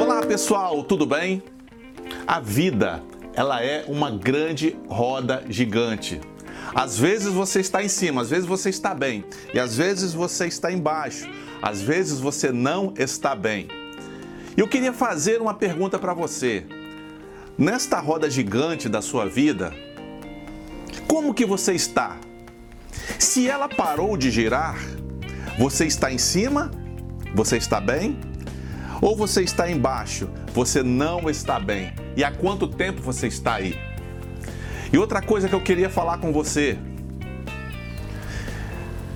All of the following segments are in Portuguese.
Olá pessoal, tudo bem? A vida, ela é uma grande roda gigante. Às vezes você está em cima, às vezes você está bem, e às vezes você está embaixo, às vezes você não está bem. E eu queria fazer uma pergunta para você. Nesta roda gigante da sua vida, como que você está? Se ela parou de girar, você está em cima? Você está bem? Ou você está embaixo? Você não está bem. E há quanto tempo você está aí? E outra coisa que eu queria falar com você.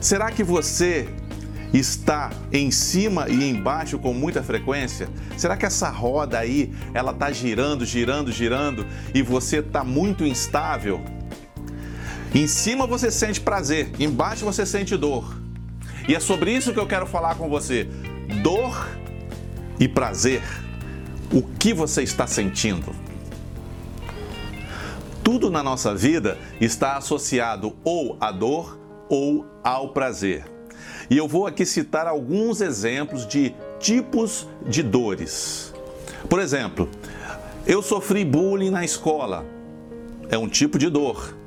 Será que você está em cima e embaixo com muita frequência? Será que essa roda aí, ela está girando, girando, girando e você está muito instável? Em cima você sente prazer, embaixo você sente dor. E é sobre isso que eu quero falar com você. Dor e prazer. O que você está sentindo? Tudo na nossa vida está associado ou à dor ou ao prazer. E eu vou aqui citar alguns exemplos de tipos de dores. Por exemplo, eu sofri bullying na escola. É um tipo de dor.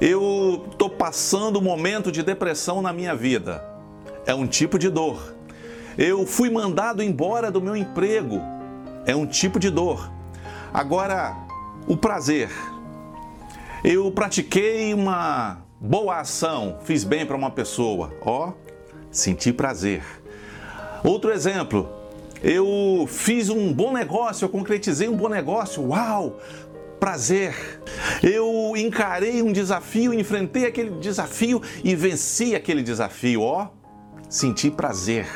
Eu estou passando um momento de depressão na minha vida. É um tipo de dor. Eu fui mandado embora do meu emprego. É um tipo de dor. Agora, o prazer. Eu pratiquei uma boa ação, fiz bem para uma pessoa. Ó, senti prazer. Outro exemplo, eu fiz um bom negócio, eu concretizei um bom negócio. Uau! Prazer. Eu encarei um desafio, enfrentei aquele desafio e venci aquele desafio, ó, senti prazer.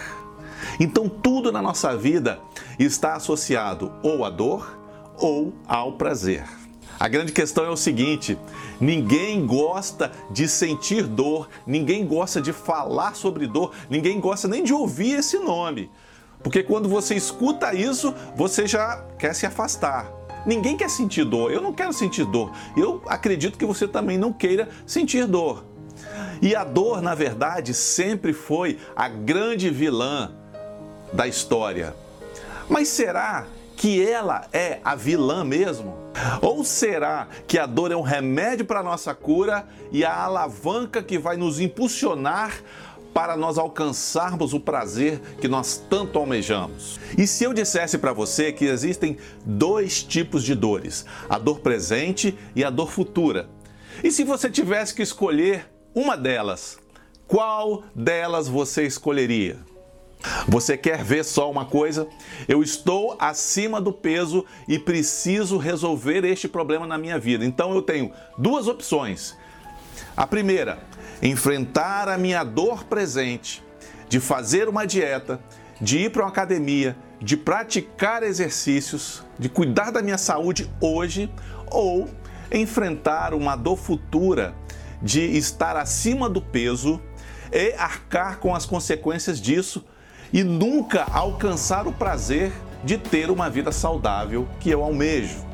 Então tudo na nossa vida está associado ou à dor ou ao prazer. A grande questão é o seguinte: ninguém gosta de sentir dor, ninguém gosta de falar sobre dor, ninguém gosta nem de ouvir esse nome. Porque quando você escuta isso, você já quer se afastar. Ninguém quer sentir dor. Eu não quero sentir dor. Eu acredito que você também não queira sentir dor. E a dor, na verdade, sempre foi a grande vilã da história. Mas será que ela é a vilã mesmo? Ou será que a dor é um remédio para nossa cura e a alavanca que vai nos impulsionar para nós alcançarmos o prazer que nós tanto almejamos. E se eu dissesse para você que existem dois tipos de dores, a dor presente e a dor futura? E se você tivesse que escolher uma delas, qual delas você escolheria? Você quer ver só uma coisa? Eu estou acima do peso e preciso resolver este problema na minha vida. Então eu tenho duas opções. A primeira, enfrentar a minha dor presente, de fazer uma dieta, de ir para uma academia, de praticar exercícios, de cuidar da minha saúde hoje, ou enfrentar uma dor futura, de estar acima do peso e arcar com as consequências disso e nunca alcançar o prazer de ter uma vida saudável que eu almejo.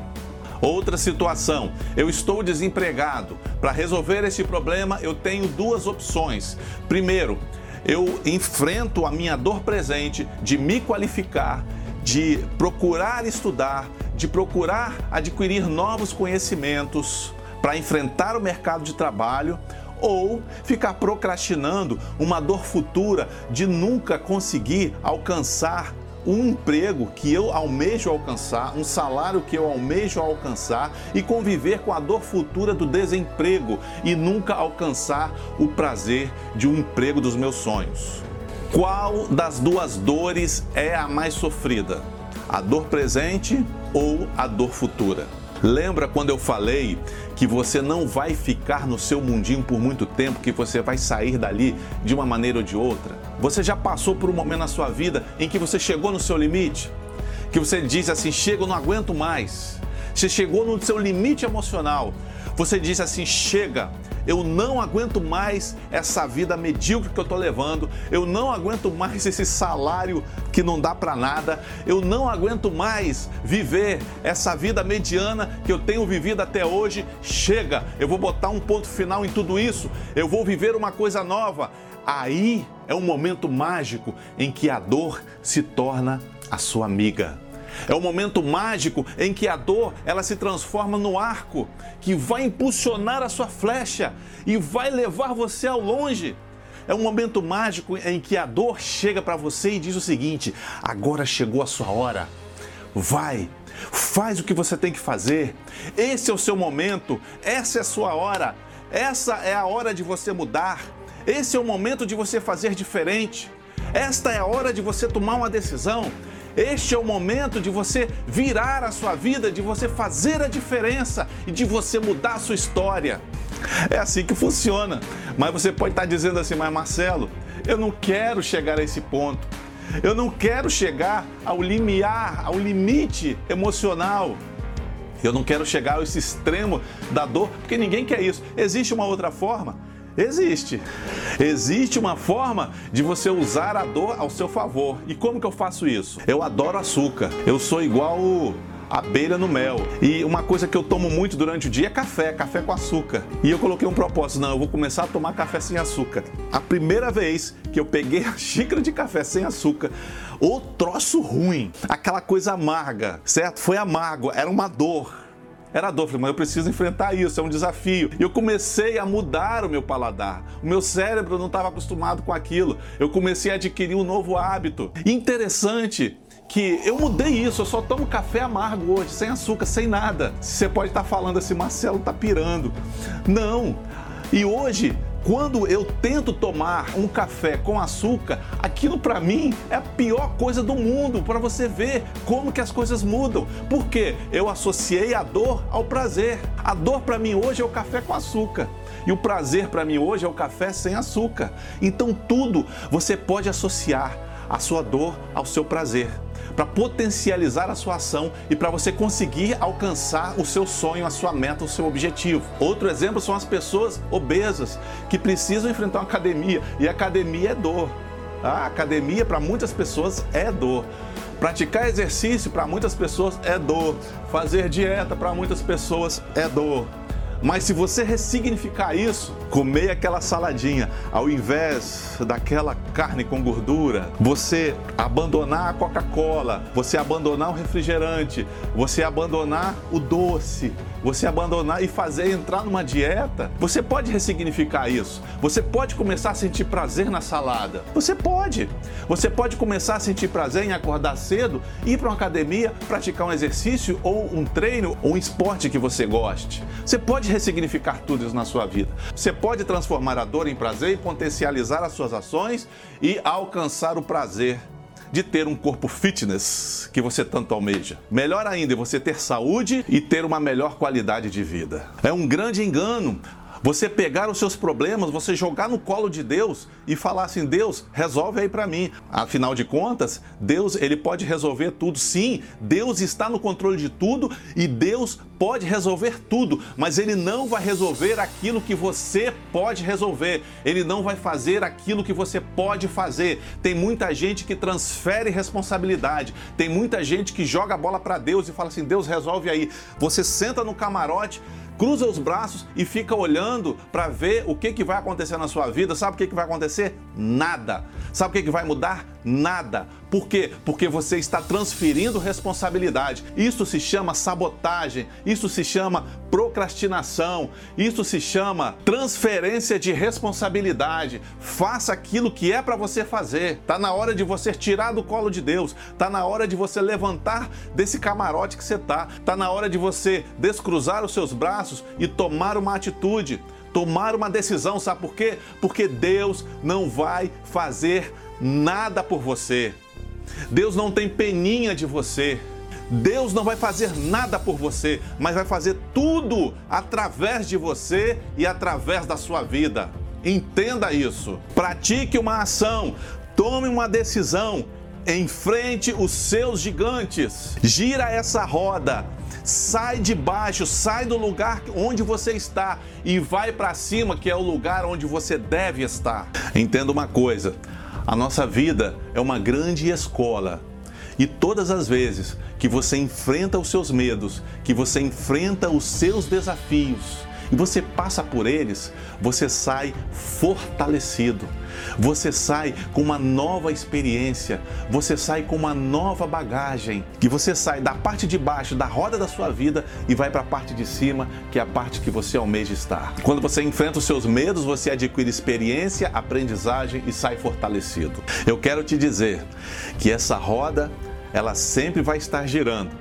Outra situação, eu estou desempregado. Para resolver esse problema, eu tenho duas opções. Primeiro, eu enfrento a minha dor presente de me qualificar, de procurar estudar, de procurar adquirir novos conhecimentos para enfrentar o mercado de trabalho ou ficar procrastinando uma dor futura de nunca conseguir alcançar um emprego que eu almejo alcançar, um salário que eu almejo alcançar e conviver com a dor futura do desemprego e nunca alcançar o prazer de um emprego dos meus sonhos. Qual das duas dores é a mais sofrida? A dor presente ou a dor futura? Lembra quando eu falei que você não vai ficar no seu mundinho por muito tempo, que você vai sair dali de uma maneira ou de outra? Você já passou por um momento na sua vida em que você chegou no seu limite? Que você diz assim: chega, eu não aguento mais. Você chegou no seu limite emocional. Você disse assim: chega, eu não aguento mais essa vida medíocre que eu estou levando, eu não aguento mais esse salário que não dá para nada, eu não aguento mais viver essa vida mediana que eu tenho vivido até hoje. Chega, eu vou botar um ponto final em tudo isso, eu vou viver uma coisa nova. Aí é um momento mágico em que a dor se torna a sua amiga. É o momento mágico em que a dor ela se transforma no arco que vai impulsionar a sua flecha e vai levar você ao longe. É um momento mágico em que a dor chega para você e diz o seguinte: agora chegou a sua hora. Vai, faz o que você tem que fazer. Esse é o seu momento, essa é a sua hora. Essa é a hora de você mudar. Esse é o momento de você fazer diferente. Esta é a hora de você tomar uma decisão. Este é o momento de você virar a sua vida, de você fazer a diferença e de você mudar a sua história. É assim que funciona. Mas você pode estar dizendo assim, mas Marcelo, eu não quero chegar a esse ponto. Eu não quero chegar ao limiar, ao limite emocional. Eu não quero chegar a esse extremo da dor, porque ninguém quer isso. Existe uma outra forma? Existe. Existe uma forma de você usar a dor ao seu favor. E como que eu faço isso? Eu adoro açúcar. Eu sou igual abelha no mel. E uma coisa que eu tomo muito durante o dia é café, café com açúcar. E eu coloquei um propósito, não, eu vou começar a tomar café sem açúcar. A primeira vez que eu peguei a xícara de café sem açúcar, o troço ruim, aquela coisa amarga, certo? Foi amargo, era uma dor era dor. Falei, mas eu preciso enfrentar isso, é um desafio. E eu comecei a mudar o meu paladar. O meu cérebro não estava acostumado com aquilo. Eu comecei a adquirir um novo hábito. Interessante que eu mudei isso, eu só tomo café amargo hoje, sem açúcar, sem nada. Você pode estar falando assim, Marcelo tá pirando. Não. E hoje quando eu tento tomar um café com açúcar, aquilo para mim é a pior coisa do mundo, para você ver como que as coisas mudam. Porque eu associei a dor ao prazer. A dor para mim hoje é o café com açúcar. E o prazer para mim hoje é o café sem açúcar. Então tudo você pode associar a sua dor ao seu prazer para potencializar a sua ação e para você conseguir alcançar o seu sonho, a sua meta, o seu objetivo. Outro exemplo são as pessoas obesas que precisam enfrentar uma academia e academia é dor. A academia para muitas pessoas é dor. Praticar exercício para muitas pessoas é dor. Fazer dieta para muitas pessoas é dor. Mas se você ressignificar isso, comer aquela saladinha, ao invés daquela carne com gordura, você abandonar a Coca-Cola, você abandonar o refrigerante, você abandonar o doce, você abandonar e fazer entrar numa dieta, você pode ressignificar isso. Você pode começar a sentir prazer na salada. Você pode. Você pode começar a sentir prazer em acordar cedo, ir para uma academia, praticar um exercício ou um treino ou um esporte que você goste. Você pode ressignificar tudo isso na sua vida. Você pode transformar a dor em prazer e potencializar as suas ações e alcançar o prazer de ter um corpo fitness que você tanto almeja. Melhor ainda é você ter saúde e ter uma melhor qualidade de vida. É um grande engano você pegar os seus problemas, você jogar no colo de Deus e falar assim: Deus, resolve aí para mim. Afinal de contas, Deus, ele pode resolver tudo. Sim, Deus está no controle de tudo e Deus pode resolver tudo, mas ele não vai resolver aquilo que você pode resolver. Ele não vai fazer aquilo que você pode fazer. Tem muita gente que transfere responsabilidade. Tem muita gente que joga a bola para Deus e fala assim: Deus resolve aí. Você senta no camarote, cruza os braços e fica olhando para ver o que, que vai acontecer na sua vida. Sabe o que, que vai acontecer? Nada. Sabe o que, que vai mudar? Nada. Por quê? Porque você está transferindo responsabilidade. Isso se chama sabotagem, isso se chama procrastinação, isso se chama transferência de responsabilidade. Faça aquilo que é para você fazer. Tá na hora de você tirar do colo de Deus. Tá na hora de você levantar desse camarote que você tá. Tá na hora de você descruzar os seus braços e tomar uma atitude tomar uma decisão, sabe por quê? Porque Deus não vai fazer nada por você. Deus não tem peninha de você. Deus não vai fazer nada por você, mas vai fazer tudo através de você e através da sua vida. Entenda isso. Pratique uma ação, tome uma decisão, enfrente os seus gigantes. Gira essa roda Sai de baixo, sai do lugar onde você está e vai para cima, que é o lugar onde você deve estar. Entenda uma coisa: a nossa vida é uma grande escola. E todas as vezes que você enfrenta os seus medos, que você enfrenta os seus desafios, e você passa por eles, você sai fortalecido. Você sai com uma nova experiência, você sai com uma nova bagagem, que você sai da parte de baixo da roda da sua vida e vai para a parte de cima, que é a parte que você almeja estar. Quando você enfrenta os seus medos, você adquire experiência, aprendizagem e sai fortalecido. Eu quero te dizer que essa roda, ela sempre vai estar girando.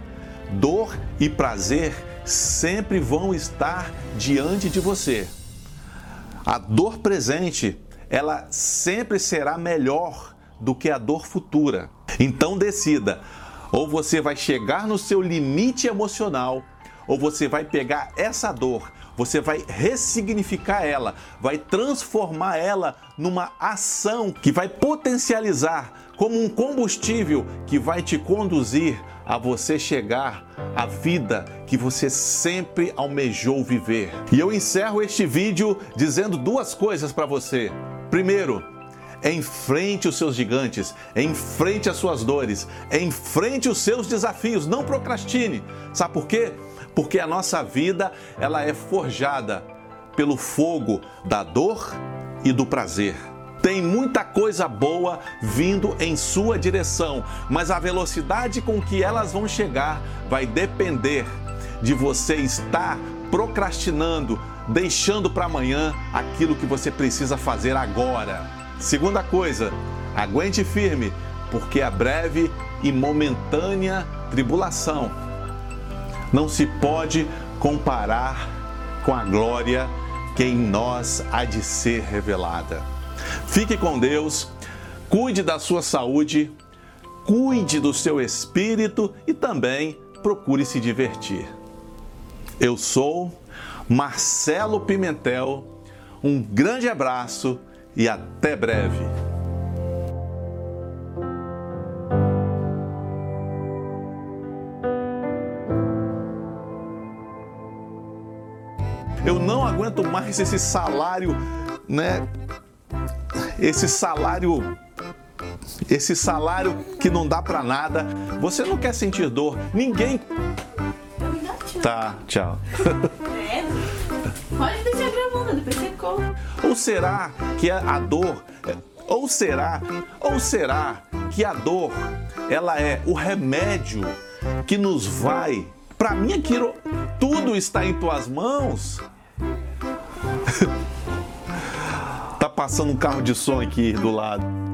Dor e prazer sempre vão estar diante de você. A dor presente, ela sempre será melhor do que a dor futura. Então decida, ou você vai chegar no seu limite emocional, ou você vai pegar essa dor, você vai ressignificar ela, vai transformar ela numa ação que vai potencializar como um combustível que vai te conduzir a você chegar à vida que você sempre almejou viver. E eu encerro este vídeo dizendo duas coisas para você. Primeiro, enfrente os seus gigantes, enfrente as suas dores, enfrente os seus desafios, não procrastine. Sabe por quê? Porque a nossa vida, ela é forjada pelo fogo da dor e do prazer. Tem muita coisa boa vindo em sua direção, mas a velocidade com que elas vão chegar vai depender de você estar procrastinando, deixando para amanhã aquilo que você precisa fazer agora. Segunda coisa, aguente firme, porque a breve e momentânea tribulação não se pode comparar com a glória que em nós há de ser revelada. Fique com Deus, cuide da sua saúde, cuide do seu espírito e também procure se divertir. Eu sou Marcelo Pimentel, um grande abraço e até breve. Aguento mais esse salário, né? esse salário esse salário que não dá para nada. Você não quer sentir dor. Ninguém Tá, tchau. Pode deixar gravando, depois você come. Ou será que a dor, ou será, ou será que a dor, ela é o remédio que nos vai? Para mim aquilo tudo está em tuas mãos. Passando um carro de som aqui do lado.